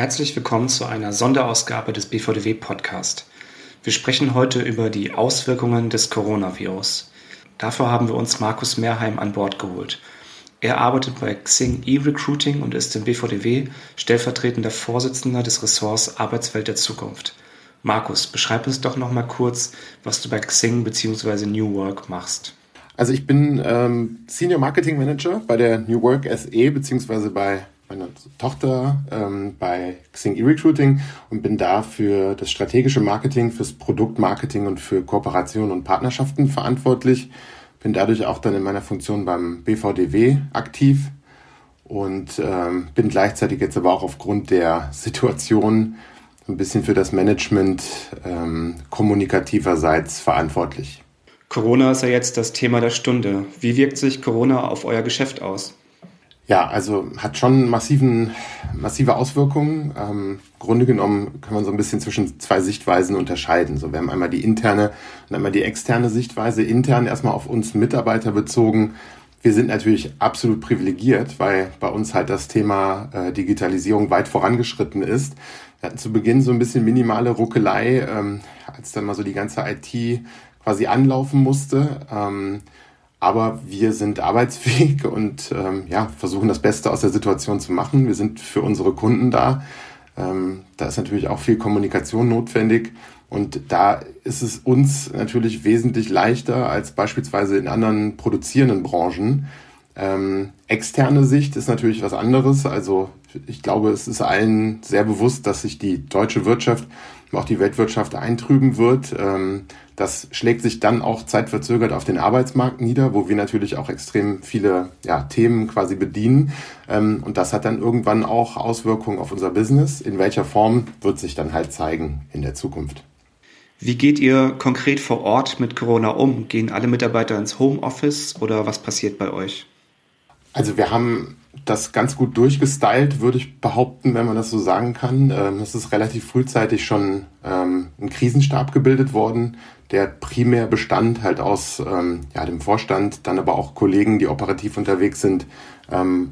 Herzlich willkommen zu einer Sonderausgabe des BVDW Podcast. Wir sprechen heute über die Auswirkungen des Coronavirus. Dafür haben wir uns Markus Mehrheim an Bord geholt. Er arbeitet bei Xing E-Recruiting und ist im BVDW stellvertretender Vorsitzender des Ressorts Arbeitswelt der Zukunft. Markus, beschreib uns doch noch mal kurz, was du bei Xing bzw. New Work machst. Also ich bin ähm, Senior Marketing Manager bei der New Work SE bzw. bei meiner Tochter ähm, bei Xing E-Recruiting und bin da für das strategische Marketing, fürs Produktmarketing und für Kooperation und Partnerschaften verantwortlich. Bin dadurch auch dann in meiner Funktion beim BVDW aktiv und ähm, bin gleichzeitig jetzt aber auch aufgrund der Situation ein bisschen für das Management ähm, kommunikativerseits verantwortlich. Corona ist ja jetzt das Thema der Stunde. Wie wirkt sich Corona auf euer Geschäft aus? Ja, also hat schon massiven, massive Auswirkungen. Ähm, Grunde genommen kann man so ein bisschen zwischen zwei Sichtweisen unterscheiden. So, wir haben einmal die interne und einmal die externe Sichtweise. Intern erstmal auf uns Mitarbeiter bezogen. Wir sind natürlich absolut privilegiert, weil bei uns halt das Thema äh, Digitalisierung weit vorangeschritten ist. Wir hatten zu Beginn so ein bisschen minimale Ruckelei, ähm, als dann mal so die ganze IT quasi anlaufen musste. Ähm, aber wir sind arbeitsfähig und ähm, ja, versuchen das Beste aus der Situation zu machen. Wir sind für unsere Kunden da. Ähm, da ist natürlich auch viel Kommunikation notwendig. Und da ist es uns natürlich wesentlich leichter als beispielsweise in anderen produzierenden Branchen. Ähm, externe Sicht ist natürlich was anderes. Also ich glaube, es ist allen sehr bewusst, dass sich die deutsche Wirtschaft auch die Weltwirtschaft eintrüben wird. Ähm, das schlägt sich dann auch zeitverzögert auf den Arbeitsmarkt nieder, wo wir natürlich auch extrem viele ja, Themen quasi bedienen. Ähm, und das hat dann irgendwann auch Auswirkungen auf unser Business. In welcher Form wird sich dann halt zeigen in der Zukunft. Wie geht ihr konkret vor Ort mit Corona um? Gehen alle Mitarbeiter ins Homeoffice oder was passiert bei euch? Also wir haben das ganz gut durchgestylt, würde ich behaupten, wenn man das so sagen kann. Ähm, es ist relativ frühzeitig schon ähm, ein Krisenstab gebildet worden, der primär bestand halt aus ähm, ja, dem Vorstand, dann aber auch Kollegen, die operativ unterwegs sind,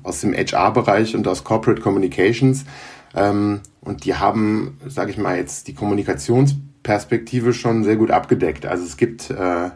aus dem HR-Bereich und aus Corporate Communications. Und die haben, sage ich mal, jetzt die Kommunikationsperspektive schon sehr gut abgedeckt. Also es gibt äh,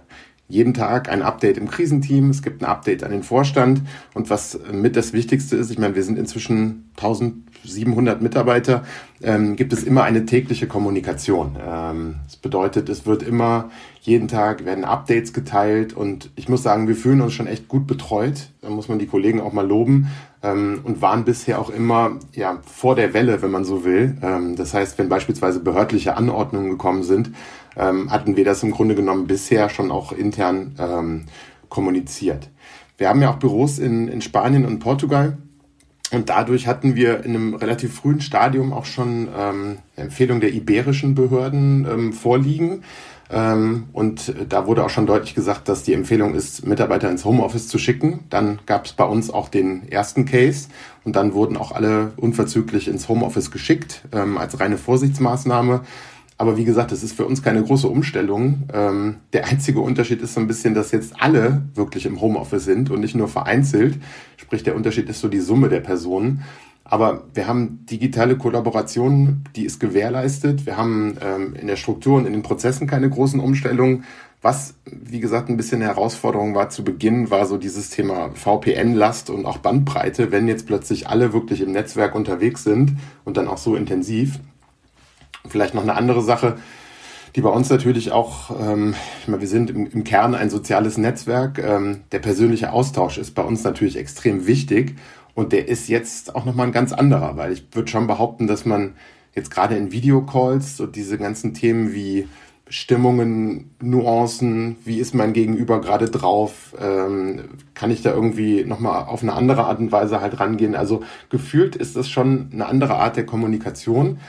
jeden Tag ein Update im Krisenteam, es gibt ein Update an den Vorstand und was mit das Wichtigste ist, ich meine, wir sind inzwischen 1700 Mitarbeiter, ähm, gibt es immer eine tägliche Kommunikation. Ähm, das bedeutet, es wird immer jeden Tag werden Updates geteilt und ich muss sagen, wir fühlen uns schon echt gut betreut. Da muss man die Kollegen auch mal loben ähm, und waren bisher auch immer ja vor der Welle, wenn man so will. Ähm, das heißt, wenn beispielsweise behördliche Anordnungen gekommen sind, ähm, hatten wir das im Grunde genommen bisher schon auch intern ähm, kommuniziert. Wir haben ja auch Büros in, in Spanien und Portugal. Und dadurch hatten wir in einem relativ frühen Stadium auch schon ähm, Empfehlung der iberischen Behörden ähm, vorliegen. Ähm, und da wurde auch schon deutlich gesagt, dass die Empfehlung ist, Mitarbeiter ins Homeoffice zu schicken. Dann gab es bei uns auch den ersten Case und dann wurden auch alle unverzüglich ins Homeoffice geschickt ähm, als reine Vorsichtsmaßnahme. Aber wie gesagt, es ist für uns keine große Umstellung. Ähm, der einzige Unterschied ist so ein bisschen, dass jetzt alle wirklich im Homeoffice sind und nicht nur vereinzelt. Sprich, der Unterschied ist so die Summe der Personen. Aber wir haben digitale Kollaboration, die ist gewährleistet. Wir haben ähm, in der Struktur und in den Prozessen keine großen Umstellungen. Was, wie gesagt, ein bisschen eine Herausforderung war zu Beginn, war so dieses Thema VPN-Last und auch Bandbreite, wenn jetzt plötzlich alle wirklich im Netzwerk unterwegs sind und dann auch so intensiv. Vielleicht noch eine andere Sache, die bei uns natürlich auch, ähm, wir sind im, im Kern ein soziales Netzwerk. Ähm, der persönliche Austausch ist bei uns natürlich extrem wichtig und der ist jetzt auch nochmal ein ganz anderer, weil ich würde schon behaupten, dass man jetzt gerade in Videocalls so diese ganzen Themen wie Stimmungen, Nuancen, wie ist mein Gegenüber gerade drauf, ähm, kann ich da irgendwie nochmal auf eine andere Art und Weise halt rangehen. Also gefühlt ist das schon eine andere Art der Kommunikation.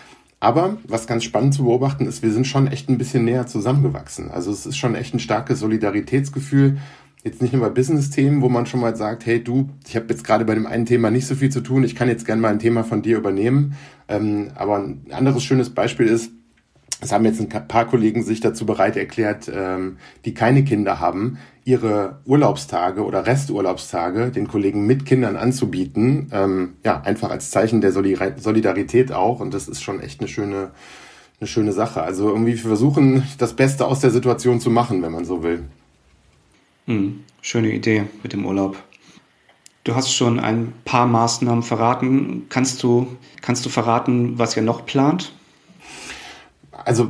Aber was ganz spannend zu beobachten ist, wir sind schon echt ein bisschen näher zusammengewachsen. Also es ist schon echt ein starkes Solidaritätsgefühl. Jetzt nicht nur bei Business-Themen, wo man schon mal sagt, hey du, ich habe jetzt gerade bei dem einen Thema nicht so viel zu tun, ich kann jetzt gerne mal ein Thema von dir übernehmen. Ähm, aber ein anderes schönes Beispiel ist, es haben jetzt ein paar Kollegen sich dazu bereit erklärt, ähm, die keine Kinder haben, ihre Urlaubstage oder Resturlaubstage den Kollegen mit Kindern anzubieten. Ähm, ja, einfach als Zeichen der Solidarität auch. Und das ist schon echt eine schöne, eine schöne Sache. Also irgendwie versuchen, das Beste aus der Situation zu machen, wenn man so will. Hm, schöne Idee mit dem Urlaub. Du hast schon ein paar Maßnahmen verraten. Kannst du, kannst du verraten, was ihr noch plant? Also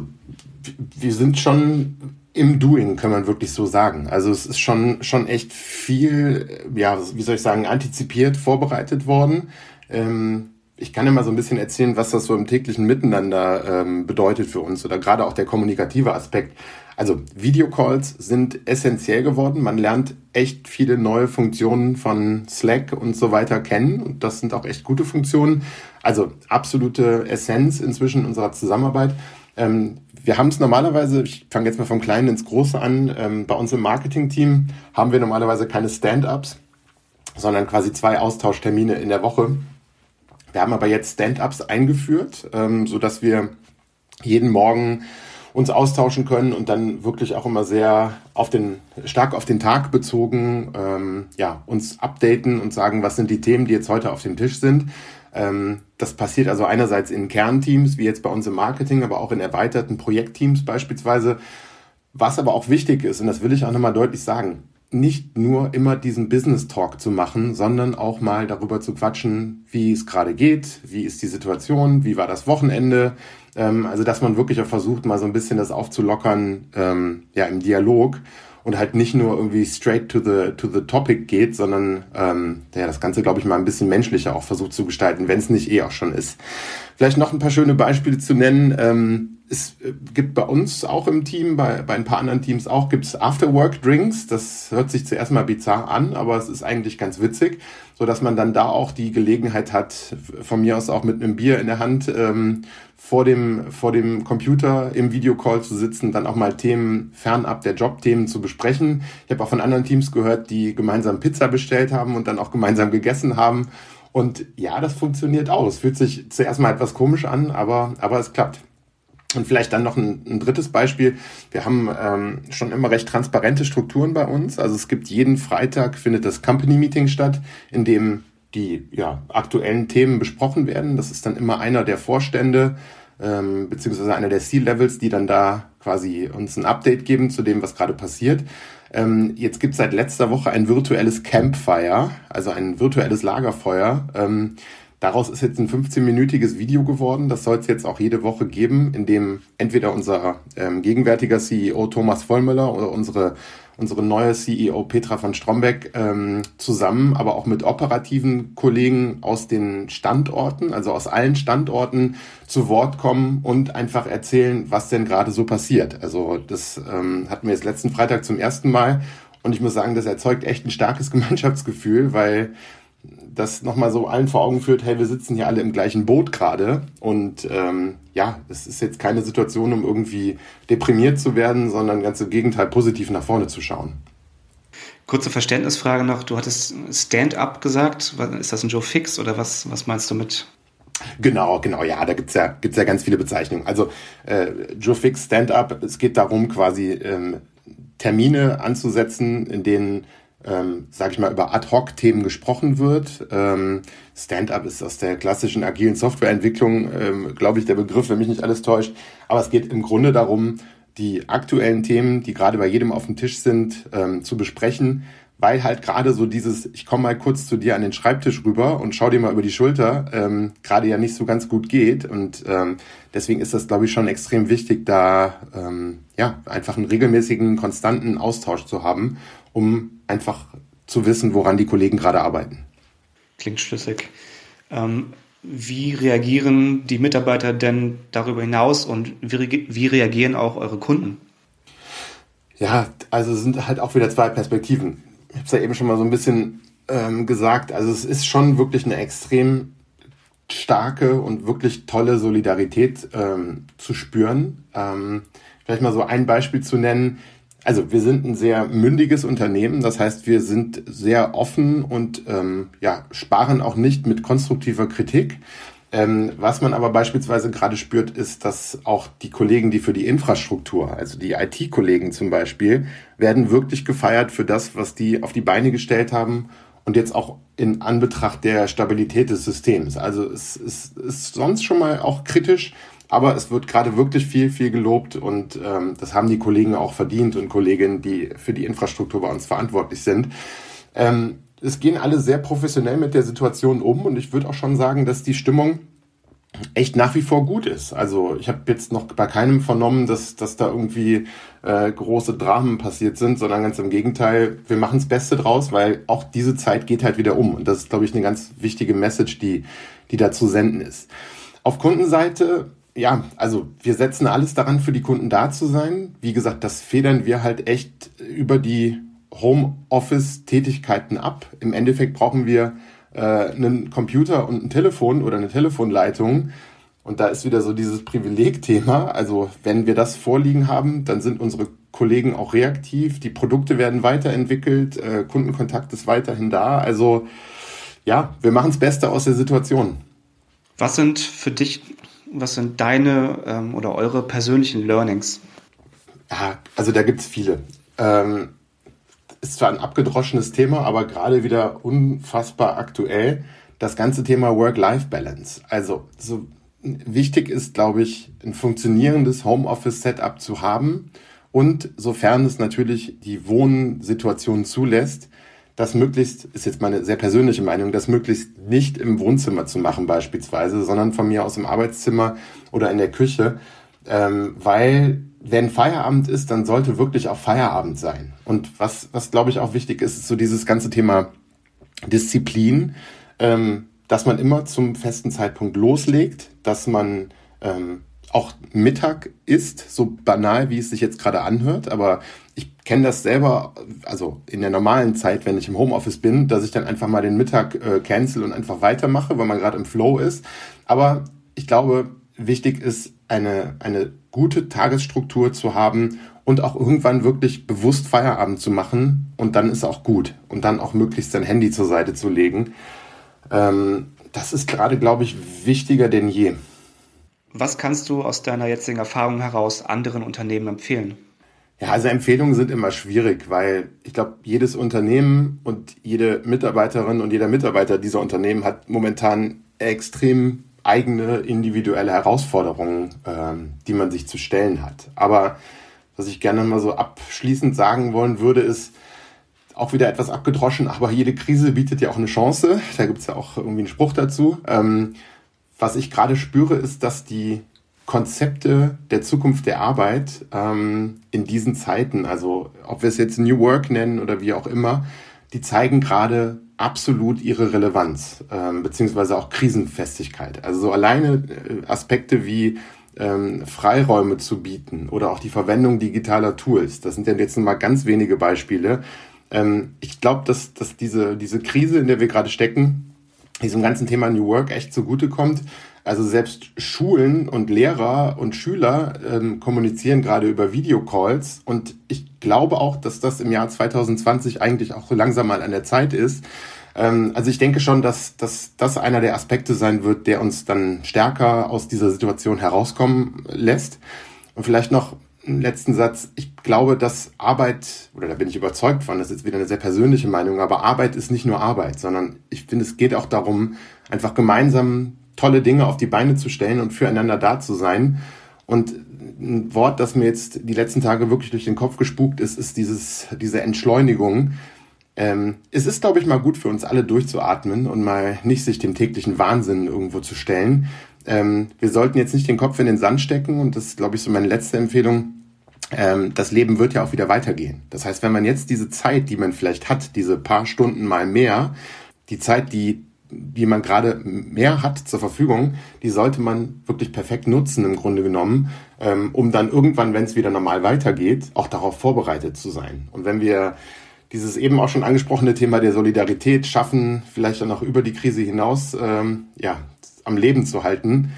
wir sind schon im Doing, kann man wirklich so sagen. Also es ist schon, schon echt viel, ja, wie soll ich sagen, antizipiert, vorbereitet worden. Ähm, ich kann immer so ein bisschen erzählen, was das so im täglichen Miteinander ähm, bedeutet für uns oder gerade auch der kommunikative Aspekt. Also Videocalls sind essentiell geworden. Man lernt echt viele neue Funktionen von Slack und so weiter kennen und das sind auch echt gute Funktionen. Also absolute Essenz inzwischen unserer Zusammenarbeit. Ähm, wir haben es normalerweise, ich fange jetzt mal vom Kleinen ins Große an, ähm, bei uns im Marketing-Team haben wir normalerweise keine Stand-ups, sondern quasi zwei Austauschtermine in der Woche. Wir haben aber jetzt Stand-ups eingeführt, ähm, so dass wir jeden Morgen uns austauschen können und dann wirklich auch immer sehr auf den stark auf den Tag bezogen ähm, ja uns updaten und sagen, was sind die Themen, die jetzt heute auf dem Tisch sind. Ähm, das passiert also einerseits in Kernteams, wie jetzt bei uns im Marketing, aber auch in erweiterten Projektteams beispielsweise. Was aber auch wichtig ist, und das will ich auch nochmal deutlich sagen, nicht nur immer diesen Business Talk zu machen, sondern auch mal darüber zu quatschen, wie es gerade geht, wie ist die Situation, wie war das Wochenende. Ähm, also dass man wirklich auch versucht, mal so ein bisschen das aufzulockern, ähm, ja, im Dialog und halt nicht nur irgendwie straight to the to the topic geht, sondern ähm, ja, das Ganze, glaube ich, mal ein bisschen menschlicher auch versucht zu gestalten, wenn es nicht eh auch schon ist. Vielleicht noch ein paar schöne Beispiele zu nennen. Ähm, es äh, gibt bei uns auch im Team, bei, bei ein paar anderen Teams auch, gibt es After-Work-Drinks. Das hört sich zuerst mal bizarr an, aber es ist eigentlich ganz witzig, so dass man dann da auch die Gelegenheit hat, von mir aus auch mit einem Bier in der Hand ähm, vor dem, vor dem Computer im Videocall zu sitzen, dann auch mal Themen fernab der Jobthemen zu besprechen. Ich habe auch von anderen Teams gehört, die gemeinsam Pizza bestellt haben und dann auch gemeinsam gegessen haben. Und ja, das funktioniert auch. Es fühlt sich zuerst mal etwas komisch an, aber, aber es klappt. Und vielleicht dann noch ein, ein drittes Beispiel. Wir haben ähm, schon immer recht transparente Strukturen bei uns. Also es gibt jeden Freitag findet das Company Meeting statt, in dem die ja, aktuellen Themen besprochen werden. Das ist dann immer einer der Vorstände ähm, beziehungsweise einer der C-Levels, die dann da quasi uns ein Update geben zu dem, was gerade passiert. Ähm, jetzt gibt es seit letzter Woche ein virtuelles Campfire, also ein virtuelles Lagerfeuer. Ähm, Daraus ist jetzt ein 15-minütiges Video geworden. Das soll es jetzt auch jede Woche geben, in dem entweder unser ähm, gegenwärtiger CEO Thomas Vollmüller oder unsere, unsere neue CEO Petra von Strombeck ähm, zusammen, aber auch mit operativen Kollegen aus den Standorten, also aus allen Standorten zu Wort kommen und einfach erzählen, was denn gerade so passiert. Also das ähm, hatten wir jetzt letzten Freitag zum ersten Mal. Und ich muss sagen, das erzeugt echt ein starkes Gemeinschaftsgefühl, weil das nochmal so allen vor Augen führt, hey, wir sitzen hier alle im gleichen Boot gerade und ähm, ja, es ist jetzt keine Situation, um irgendwie deprimiert zu werden, sondern ganz im Gegenteil positiv nach vorne zu schauen. Kurze Verständnisfrage noch, du hattest Stand-up gesagt, ist das ein Joe Fix oder was, was meinst du mit? Genau, genau, ja, da gibt's ja, gibt's ja ganz viele Bezeichnungen. Also äh, Joe Fix Stand-up, es geht darum, quasi ähm, Termine anzusetzen, in denen ähm, sage ich mal, über Ad-Hoc-Themen gesprochen wird. Ähm, Stand-up ist aus der klassischen agilen Softwareentwicklung, ähm, glaube ich, der Begriff, wenn mich nicht alles täuscht. Aber es geht im Grunde darum, die aktuellen Themen, die gerade bei jedem auf dem Tisch sind, ähm, zu besprechen, weil halt gerade so dieses, ich komme mal kurz zu dir an den Schreibtisch rüber und schau dir mal über die Schulter, ähm, gerade ja nicht so ganz gut geht. Und ähm, deswegen ist das, glaube ich, schon extrem wichtig, da ähm, ja einfach einen regelmäßigen, konstanten Austausch zu haben um einfach zu wissen, woran die Kollegen gerade arbeiten. Klingt schlüssig. Ähm, wie reagieren die Mitarbeiter denn darüber hinaus und wie, wie reagieren auch eure Kunden? Ja, also es sind halt auch wieder zwei Perspektiven. Ich habe es ja eben schon mal so ein bisschen ähm, gesagt. Also es ist schon wirklich eine extrem starke und wirklich tolle Solidarität ähm, zu spüren. Ähm, vielleicht mal so ein Beispiel zu nennen. Also wir sind ein sehr mündiges Unternehmen, das heißt, wir sind sehr offen und ähm, ja, sparen auch nicht mit konstruktiver Kritik. Ähm, was man aber beispielsweise gerade spürt, ist, dass auch die Kollegen, die für die Infrastruktur, also die IT-Kollegen zum Beispiel, werden wirklich gefeiert für das, was die auf die Beine gestellt haben und jetzt auch in Anbetracht der Stabilität des Systems. Also es, es ist sonst schon mal auch kritisch, aber es wird gerade wirklich viel, viel gelobt und ähm, das haben die Kollegen auch verdient und Kolleginnen, die für die Infrastruktur bei uns verantwortlich sind. Ähm, es gehen alle sehr professionell mit der Situation um und ich würde auch schon sagen, dass die Stimmung echt nach wie vor gut ist. Also ich habe jetzt noch bei keinem vernommen, dass, dass da irgendwie äh, große Dramen passiert sind, sondern ganz im Gegenteil, wir machen das Beste draus, weil auch diese Zeit geht halt wieder um. Und das ist, glaube ich, eine ganz wichtige Message, die, die da zu senden ist. Auf Kundenseite, ja, also wir setzen alles daran, für die Kunden da zu sein. Wie gesagt, das federn wir halt echt über die Homeoffice-Tätigkeiten ab. Im Endeffekt brauchen wir äh, einen Computer und ein Telefon oder eine Telefonleitung. Und da ist wieder so dieses Privilegthema. Also wenn wir das vorliegen haben, dann sind unsere Kollegen auch reaktiv. Die Produkte werden weiterentwickelt, äh, Kundenkontakt ist weiterhin da. Also ja, wir machen das Beste aus der Situation. Was sind für dich, was sind deine ähm, oder eure persönlichen Learnings? Ja, also da gibt es viele. Ähm, ist zwar ein abgedroschenes Thema, aber gerade wieder unfassbar aktuell. Das ganze Thema Work-Life-Balance. Also so wichtig ist, glaube ich, ein funktionierendes Homeoffice-Setup zu haben und sofern es natürlich die Wohnsituation zulässt, das möglichst, ist jetzt meine sehr persönliche Meinung, das möglichst nicht im Wohnzimmer zu machen beispielsweise, sondern von mir aus im Arbeitszimmer oder in der Küche, ähm, weil wenn Feierabend ist, dann sollte wirklich auch Feierabend sein. Und was, was glaube ich auch wichtig ist, ist so dieses ganze Thema Disziplin, ähm, dass man immer zum festen Zeitpunkt loslegt, dass man ähm, auch Mittag isst, so banal, wie es sich jetzt gerade anhört, aber ich kenne das selber, also in der normalen Zeit, wenn ich im Homeoffice bin, dass ich dann einfach mal den Mittag äh, cancel und einfach weitermache, weil man gerade im Flow ist. Aber ich glaube, wichtig ist, eine, eine gute Tagesstruktur zu haben und auch irgendwann wirklich bewusst Feierabend zu machen und dann ist auch gut und dann auch möglichst sein Handy zur Seite zu legen. Ähm, das ist gerade, glaube ich, wichtiger denn je. Was kannst du aus deiner jetzigen Erfahrung heraus anderen Unternehmen empfehlen? Ja, also Empfehlungen sind immer schwierig, weil ich glaube, jedes Unternehmen und jede Mitarbeiterin und jeder Mitarbeiter dieser Unternehmen hat momentan extrem eigene individuelle Herausforderungen, ähm, die man sich zu stellen hat. Aber was ich gerne mal so abschließend sagen wollen würde, ist auch wieder etwas abgedroschen, aber jede Krise bietet ja auch eine Chance. Da gibt es ja auch irgendwie einen Spruch dazu. Ähm, was ich gerade spüre, ist, dass die Konzepte der Zukunft der Arbeit ähm, in diesen Zeiten, also ob wir es jetzt New Work nennen oder wie auch immer, die zeigen gerade absolut ihre Relevanz, ähm, beziehungsweise auch Krisenfestigkeit. Also so alleine äh, Aspekte wie ähm, Freiräume zu bieten oder auch die Verwendung digitaler Tools. Das sind ja jetzt mal ganz wenige Beispiele. Ähm, ich glaube, dass, dass diese, diese Krise, in der wir gerade stecken, diesem ganzen Thema New Work echt zugutekommt. Also selbst Schulen und Lehrer und Schüler ähm, kommunizieren gerade über Videocalls und ich glaube auch, dass das im Jahr 2020 eigentlich auch so langsam mal an der Zeit ist. Ähm, also ich denke schon, dass, dass das einer der Aspekte sein wird, der uns dann stärker aus dieser Situation herauskommen lässt. Und vielleicht noch einen letzten Satz. Ich glaube, dass Arbeit, oder da bin ich überzeugt von, das ist wieder eine sehr persönliche Meinung, aber Arbeit ist nicht nur Arbeit, sondern ich finde, es geht auch darum, einfach gemeinsam tolle Dinge auf die Beine zu stellen und füreinander da zu sein. Und ein Wort, das mir jetzt die letzten Tage wirklich durch den Kopf gespukt ist, ist dieses, diese Entschleunigung. Ähm, es ist, glaube ich, mal gut für uns alle durchzuatmen und mal nicht sich dem täglichen Wahnsinn irgendwo zu stellen. Ähm, wir sollten jetzt nicht den Kopf in den Sand stecken und das ist, glaube ich, so meine letzte Empfehlung. Ähm, das Leben wird ja auch wieder weitergehen. Das heißt, wenn man jetzt diese Zeit, die man vielleicht hat, diese paar Stunden mal mehr, die Zeit, die die man gerade mehr hat zur Verfügung, die sollte man wirklich perfekt nutzen im Grunde genommen, ähm, um dann irgendwann, wenn es wieder normal weitergeht, auch darauf vorbereitet zu sein. Und wenn wir dieses eben auch schon angesprochene Thema der Solidarität schaffen, vielleicht dann auch über die Krise hinaus ähm, ja, am Leben zu halten,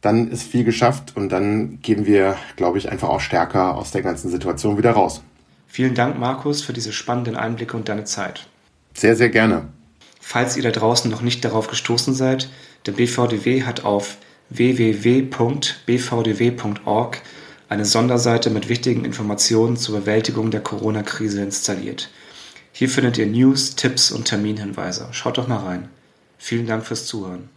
dann ist viel geschafft und dann gehen wir, glaube ich, einfach auch stärker aus der ganzen Situation wieder raus. Vielen Dank, Markus, für diese spannenden Einblicke und deine Zeit. Sehr, sehr gerne. Falls ihr da draußen noch nicht darauf gestoßen seid, der BVDW hat auf www.bvdw.org eine Sonderseite mit wichtigen Informationen zur Bewältigung der Corona-Krise installiert. Hier findet ihr News, Tipps und Terminhinweise. Schaut doch mal rein. Vielen Dank fürs Zuhören.